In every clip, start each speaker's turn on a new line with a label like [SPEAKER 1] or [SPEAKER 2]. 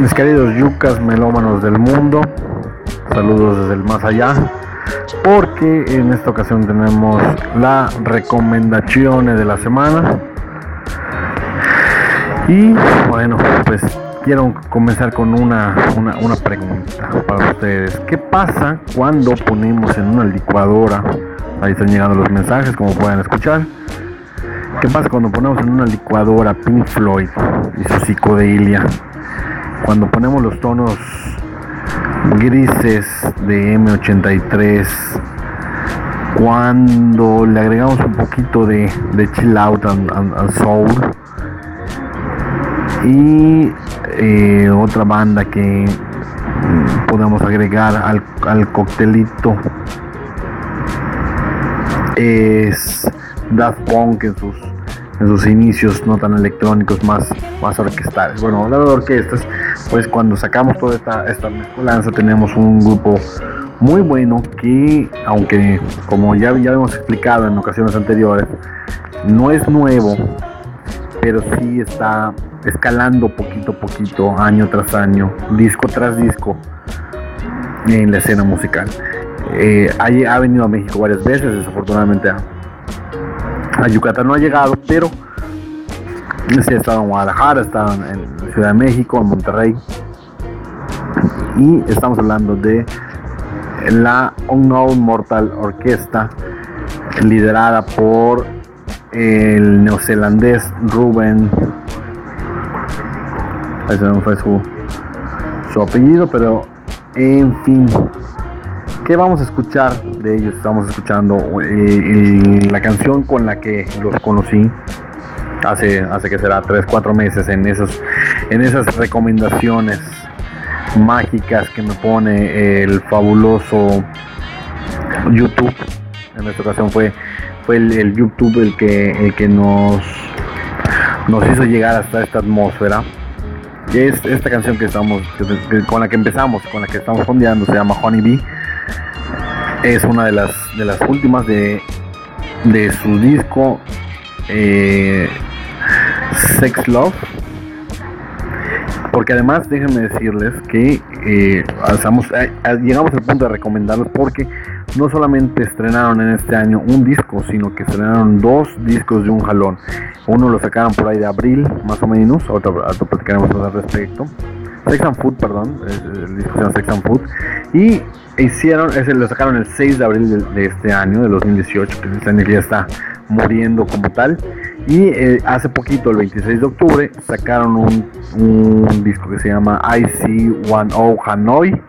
[SPEAKER 1] Mis queridos yucas melómanos del mundo, saludos desde el más allá, porque en esta ocasión tenemos la recomendación de la semana. Y bueno, pues quiero comenzar con una, una, pregunta para ustedes. ¿Qué pasa cuando ponemos en una licuadora? Ahí están llegando los mensajes, como pueden escuchar. ¿Qué pasa cuando ponemos en una licuadora Pink Floyd y su psicodelia? Cuando ponemos los tonos grises de M83, cuando le agregamos un poquito de, chill out and, soul y eh, otra banda que podemos agregar al, al coctelito es Daft Punk en sus en sus inicios no tan electrónicos, más, más orquestales. Bueno, hablando de orquestas, pues cuando sacamos toda esta, esta mezcolanza tenemos un grupo muy bueno que, aunque como ya, ya hemos explicado en ocasiones anteriores, no es nuevo, pero sí está escalando poquito a poquito, año tras año, disco tras disco en la escena musical. Eh, ha, ha, venido a México varias veces, desafortunadamente a Yucatán no ha llegado, pero sí ha estado en Guadalajara, ha estado en, Ciudad de México, en Monterrey. Y estamos hablando de la Unknown Mortal Orquesta, liderada por el neozelandés Ruben. Ese no fue su, su apellido, pero en fin, ¿Qué vamos a escuchar ellos? Estamos escuchando eh, la canción con la que los conocí hace, hace que será 3, 4 meses en, esos, en esas recomendaciones mágicas que me pone el fabuloso YouTube. En esta ocasión fue, fue el, YouTube el que, el que nos, nos hizo llegar hasta esta atmósfera. Es esta canción que estamos, con la que empezamos, con la que estamos fondeando, se llama Honey Bee es una de las, de las últimas de, de su disco eh, Sex Love. Porque además, déjenme decirles que eh, llegamos al punto de recomendarlos porque no solamente estrenaron en este año un disco, sino que estrenaron dos discos de un jalón. Uno lo sacaron por ahí de abril, más o menos, otro, otro platicaremos al respecto. Sex and Food, perdón, el disco se llama Sex and Food. Y hicieron, ese lo sacaron el 6 de abril de, este año, de 2018, que año ya está muriendo como tal. Y eh, hace poquito, el 26 de octubre, sacaron un, disco que se llama IC10 Hanoi,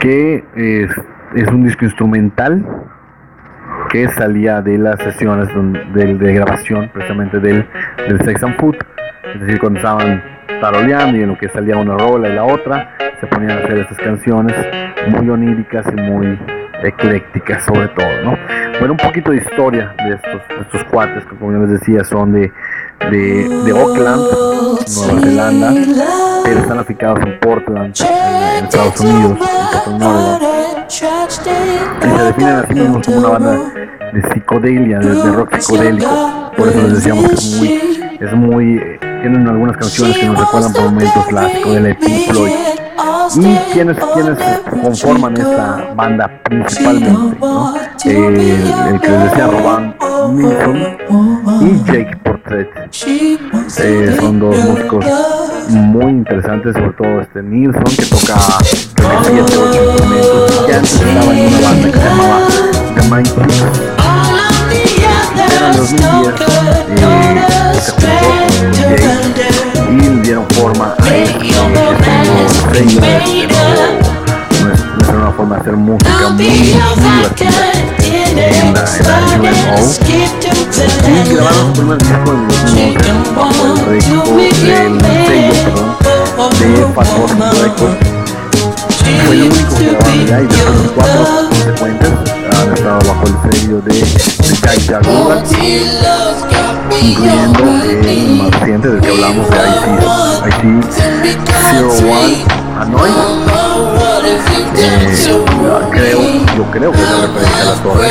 [SPEAKER 1] que es, un disco instrumental que salía de las sesiones de, grabación precisamente del, del Sex and Food, es decir, cuando estaban taroleando y en lo que salía una rola y la otra, se ponían a hacer estas canciones muy oníricas y muy eclécticas sobre todo, ¿no? Bueno, un poquito de historia de estos, estos cuates que como ya les decía son de, de, de Auckland, Nueva Zelanda, pero están aficados en Portland, en, Estados Unidos, en y se definen a sí mismos como una banda de psicodelia, de, de rock psicodélico, por eso les decíamos que es muy, es muy tienen algunas canciones que nos recuerdan por momentos clásicos de Pink Floyd. Y quienes, quienes conforman esta banda principalmente, ¿no? eh, el que les decía Roban Nilsson y Jake Portrait. Eh, son dos músicos muy interesantes, sobre todo este Nilsson que toca 7, 8 instrumentos, que antes estaba en una banda que se llamaba The Mind Era en 2010 eh, se y dieron forma. A nuestra nueva forma de hacer música muy, divertida. En la, en la UNO y grabaron su primer disco en el sello perdón, de Records fue el único que grabaron ya y después cuatro consecuentes han estado bajo el sello de, de Jack incluyendo el más reciente del que hablamos de IT, IT 01 Hanoi. Eh, creo, yo creo que es la referencia a la torre,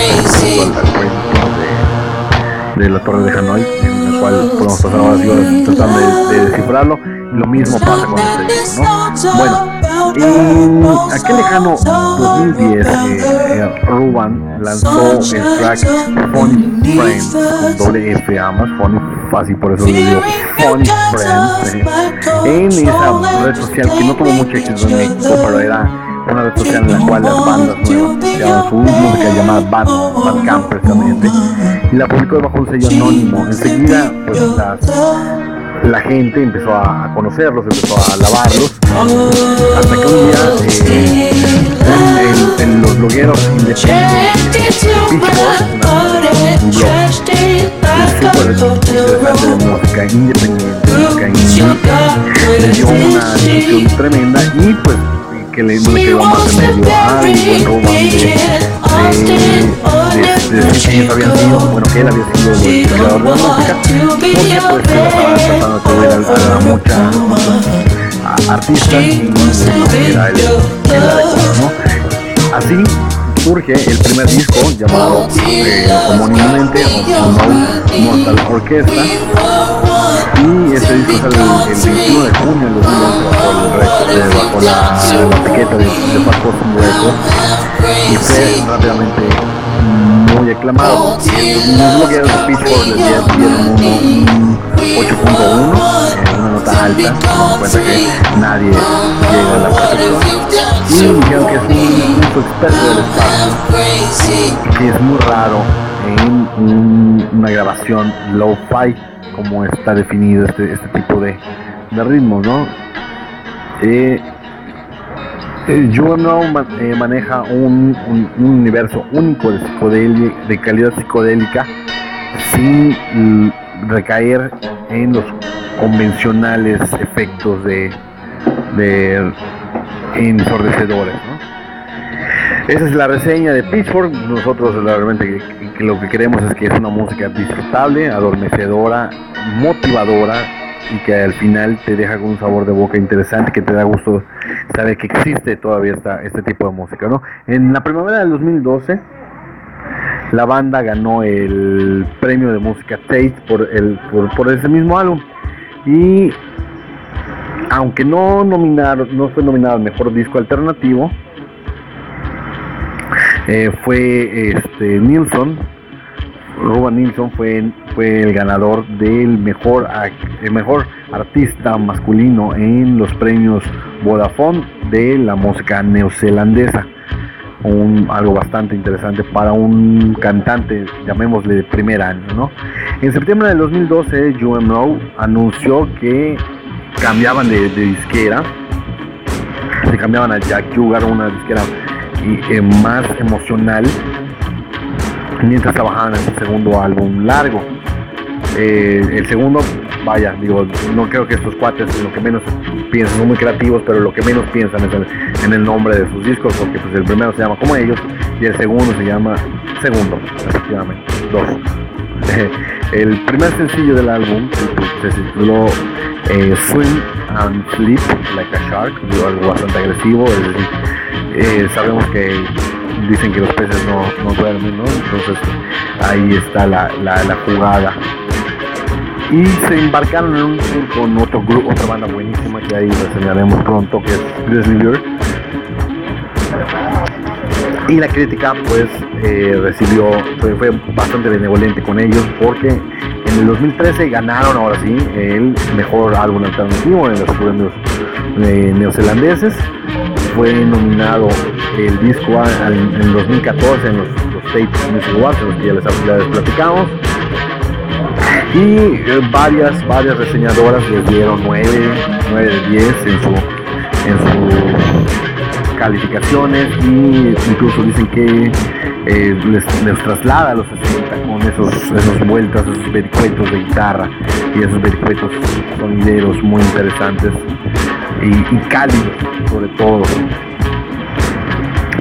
[SPEAKER 1] de, de la torre de Hanoi, en la cual podemos pasar ahora tratando de, de descifrarlo. Lo mismo pasa con este ¿no? Bueno, en aquel lejano 2010, eh, Ruban lanzó el track Funny Friends con doble F ambas, Funny, por eso lo digo, Funny Friends, eh, en esa red social que no tuvo mucho éxito en México, pero era una red social en la cual las bandas nuevas su música llamada Bad, Bad precisamente, y la publicó bajo un sello anónimo. Enseguida, pues las la gente empezó a conocerlos, empezó a alabarlos, hasta que un día eh, en, en, los blogueros independientes, música música le dio una tremenda y pues que le, no le quedó más remedio. ay, buen Roban de, de, que ellos habían sido, bueno, que él había sido el creador de la música, porque pues se la estaban tratando de atribuir a, a mucha, muchos artistas y no era el, el adecuado, ¿no? Así surge el primer disco llamado eh, homónimamente Mortal Orchestra y este disco sale el, el 21 de junio del 2011 bajo, el, bajo la, la etiqueta de, de Paco Records y fue rápidamente muy aclamado. Los blogueros de Pitchfork les dieron un 8.1, una nota alta, teniendo en cuenta que nadie llega a la perfección. Y dijeron que es un, experto del espacio, que es muy raro en un, una grabación low-fi como está definido este, este tipo de, de ritmos, ¿no? Eh, eh, eh, maneja un, un, universo único de psicodelia, de calidad psicodélica, sin recaer en los convencionales efectos de, de ensordecedores. Esa es la reseña de Pitchfork. Nosotros realmente lo que queremos es que es una música disfrutable, adormecedora, motivadora y que al final te deja con un sabor de boca interesante, que te da gusto saber que existe todavía esta, este tipo de música, ¿no? En la primavera del 2012, la banda ganó el premio de música Tate por, el, por, ese mismo álbum. Y aunque no nominaron, no fue nominado al mejor disco alternativo, eh, fue este Nilsson Ruben Nilsson fue, fue el ganador del mejor, el mejor artista masculino en los premios Vodafone de la música neozelandesa. Un, algo bastante interesante para un cantante, llamémosle de primer año. ¿no? En septiembre del 2012, UMO anunció que cambiaban de, disquera, se cambiaban a Jack Jugar, una disquera eh, más emocional mientras trabajaban en su segundo álbum largo. Eh, el segundo, vaya, digo, no creo que estos cuates lo que menos piensan, son muy creativos, pero lo que menos piensan es en el nombre de sus discos, porque pues el primero se llama como ellos y el segundo se llama Segundo, efectivamente, dos. el primer sencillo del álbum se tituló eh, Swim and Sleep Like a Shark, algo bastante agresivo, es decir, eh, sabemos que dicen que los peces no, no duermen, ¿no? Entonces ahí está la, la, la jugada y se embarcaron en un tour con otro grupo, otra banda buenísima que ahí reseñaremos pronto, que es Grizzly Bear. Y la crítica pues eh, recibió, fue, bastante benevolente con ellos porque en el 2013 ganaron ahora sí el mejor álbum alternativo en los premios eh, neozelandeses. Fue nominado el disco en el 2014 en los, los States Music Awards, en los que ya les, ya platicamos y eh, varias, varias reseñadoras les dieron 9, 9 de 10 en, su, en calificaciones y incluso dicen que eh, les, traslada a los 60 con esos, esos vueltas, esos vericuetos de guitarra y esos vericuetos sonideros muy interesantes y, cálidos sobre todo.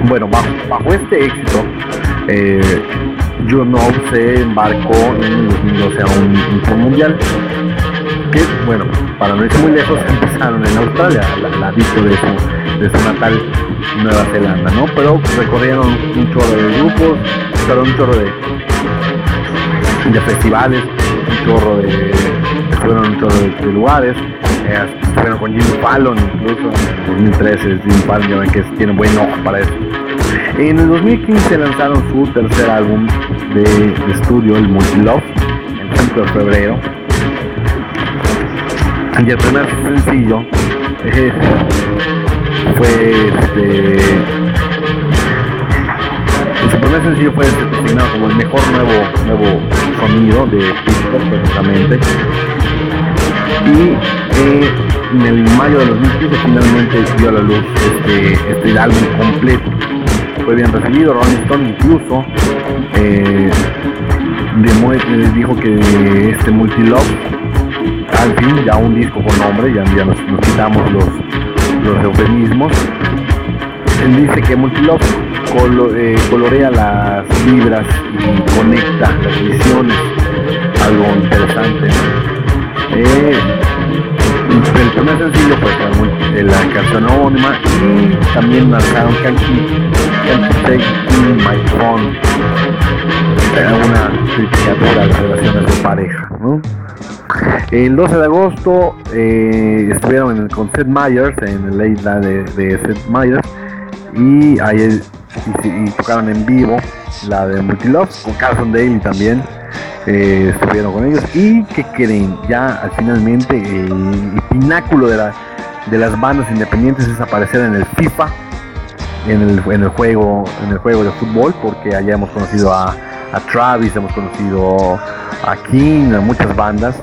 [SPEAKER 1] Bueno, bajo, bajo este éxito, eh, Juno se embarcó en el 2012 a un, tour mundial que, bueno, para no irse muy lejos, empezaron en Australia, la, la de su, de su natal Nueva Zelanda, ¿no? Pero recorrieron un chorro de grupos, pero un chorro de, de festivales, un chorro de, fueron un chorro de, lugares, eh, estuvieron con Jimmy Fallon incluso en 2013, Jimmy Fallon ya ven que tiene buen ojo para eso. En el 2015 lanzaron su tercer álbum de, estudio, el Multilove, el 5 de febrero. Y el primer sencillo eh, fue este. Su primer sencillo fue designado como el mejor nuevo, nuevo sonido de Pittsburgh, precisamente. Y eh, en el mayo de 2015 finalmente dio a la luz este, este álbum completo fue bien recibido. Rolling Stone incluso eh, eh, dijo que este Multilove, al fin, ya un disco con nombre, ya, ya nos, quitamos los, los eufemismos. Él dice que Multilove eh, colorea las vibras y conecta las visiones, algo interesante. el primer sencillo fue la canción homónima y también lanzaron Una de pareja. ¿no? El 12 de agosto eh, estuvieron con Seth Meyers en la isla de, de Seth Meyers y ahí y, tocaron en vivo la de Multilove con Carson Daly también. Eh, estuvieron con ellos y que creen ya finalmente el, pináculo de, la, de las bandas independientes es aparecer en el FIFA en el, en el, juego en el juego de fútbol porque allá hemos conocido a, a Travis, hemos conocido a King, a muchas bandas.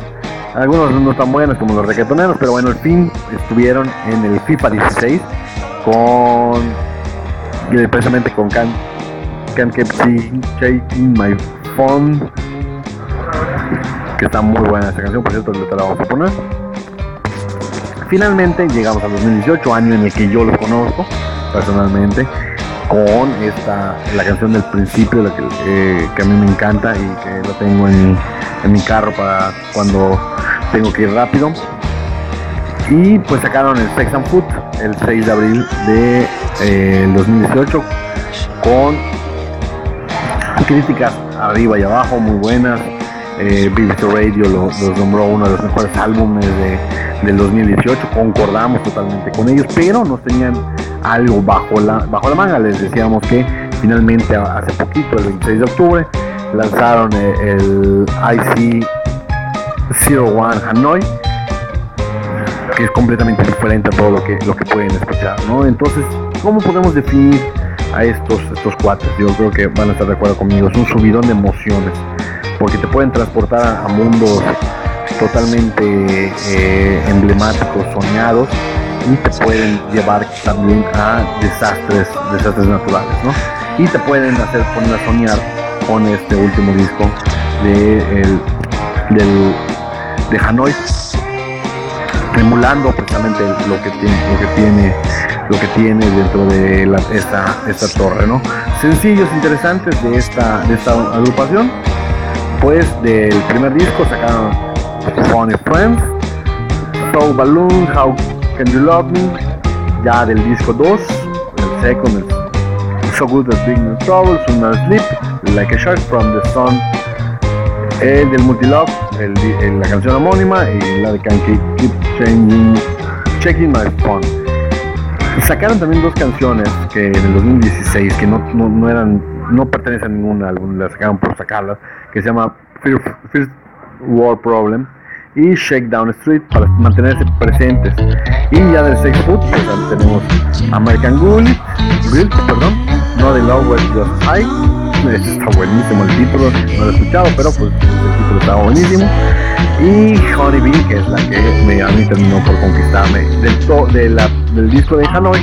[SPEAKER 1] Algunos no tan buenos como los reggaetoneros, pero bueno, al fin estuvieron en el FIFA 16 con eh, precisamente con Can Can Keep Shaking My Phone que está muy buena esta canción, por cierto, te la vamos a poner. Finalmente llegamos al 2018, año en el que yo los conozco personalmente, con esta, la canción del principio, la que, eh, que a mí me encanta y que lo tengo en, en, mi carro para cuando tengo que ir rápido. Y pues sacaron el Sex and Food el 6 de abril de eh, 2018 con críticas arriba y abajo muy buenas. Eh, Radio los nombró uno de los mejores álbumes de, del 2018, concordamos totalmente con ellos, pero no tenían algo bajo la, bajo la manga. Les decíamos que finalmente hace poquito, el 26 de octubre, lanzaron el, IC01 Hanoi, que es completamente diferente a todo lo que, lo que pueden escuchar. ¿no? Entonces, ¿cómo podemos definir a estos, estos cuates? Yo creo que van a estar de acuerdo conmigo. Es un subidón de emociones, porque te pueden transportar a mundos totalmente eh, emblemáticos, soñados, y te pueden llevar también a desastres, desastres naturales, ¿no? Y te pueden hacer poner a soñar compone este último disco de, el, del, de Hanoi, emulando precisamente lo que tiene, lo que tiene, lo que tiene dentro de esta, esta torre, ¿no? Sencillos interesantes de esta, de esta agrupación, pues del primer disco sacaron Funny Friends, So Balloon, How Can You Love Me, ya del disco 2, el second, So Good as Big No Trouble, Soon Sleep, Like a Shark from the Sun, el del Multilove, el, la canción homónima y la de Can Keep Changing, Checking My Phone. Sacaron también dos canciones que en el 2016 que no, no, eran, no pertenecen a ningún álbum, las sacaron por sacarlas, que se llama First World Problem y Shakedown Street para mantenerse presentes. Y ya del Sex Food, pues tenemos American Ghoul, perdón, No The Love Was Just High está buenísimo el título, no lo he escuchado, pero pues el título está buenísimo. Y Honey Bee, que es la que me, a mí terminó por conquistarme del, to, del disco de Hanoi,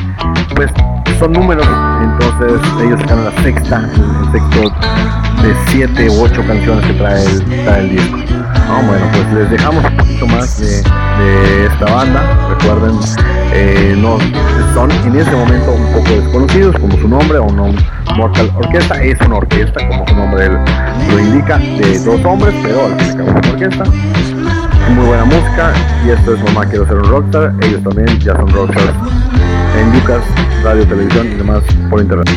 [SPEAKER 1] pues son números, entonces ellos sacaron la sexta, el sexto de siete u ocho canciones que trae el, trae el disco. Bueno, pues les dejamos un poquito más de, esta banda. Recuerden, eh, no, son en este momento un poco desconocidos, como su nombre, o no Mortal Orquesta. Es una orquesta, como su nombre lo indica, de dos hombres, pero la es una orquesta. Muy buena música, y esto es Mamá Quiero Ser un Rockstar. Ellos también ya son rockstars en Lucas, radio, televisión y demás por internet.